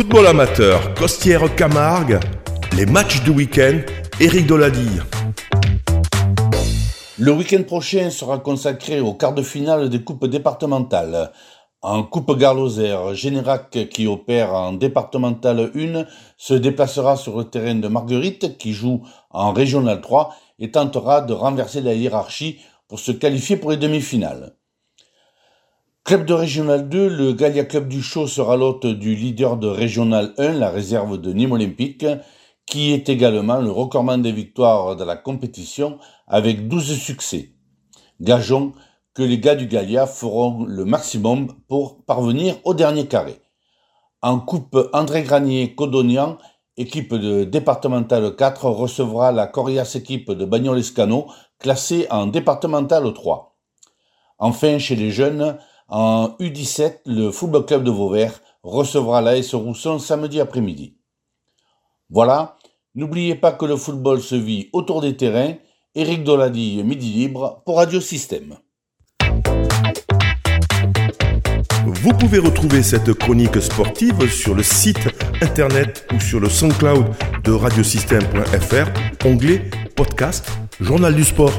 Football amateur, Costière Camargue, les matchs du week-end, Eric Dolady. Le week-end prochain sera consacré au quart de finale des coupes départementales. En Coupe Garloser, Générac, qui opère en départementale 1, se déplacera sur le terrain de Marguerite, qui joue en Régional 3, et tentera de renverser la hiérarchie pour se qualifier pour les demi-finales. Club de Régional 2, le Gallia Club du Chaud sera l'hôte du leader de Régional 1, la réserve de Nîmes Olympique, qui est également le recordman des victoires de la compétition avec 12 succès. Gageons que les gars du Gallia feront le maximum pour parvenir au dernier carré. En coupe, André Granier Codonian, équipe de départementale 4, recevra la Corias équipe de Bagnoles-Escano, classée en départementale 3. Enfin, chez les jeunes, en U17, le Football Club de Vauvert recevra la S Rousson samedi après-midi. Voilà, n'oubliez pas que le football se vit autour des terrains. Éric Dolady, Midi Libre pour Radio Système. Vous pouvez retrouver cette chronique sportive sur le site internet ou sur le SoundCloud de radiosystème.fr, onglet podcast, journal du sport.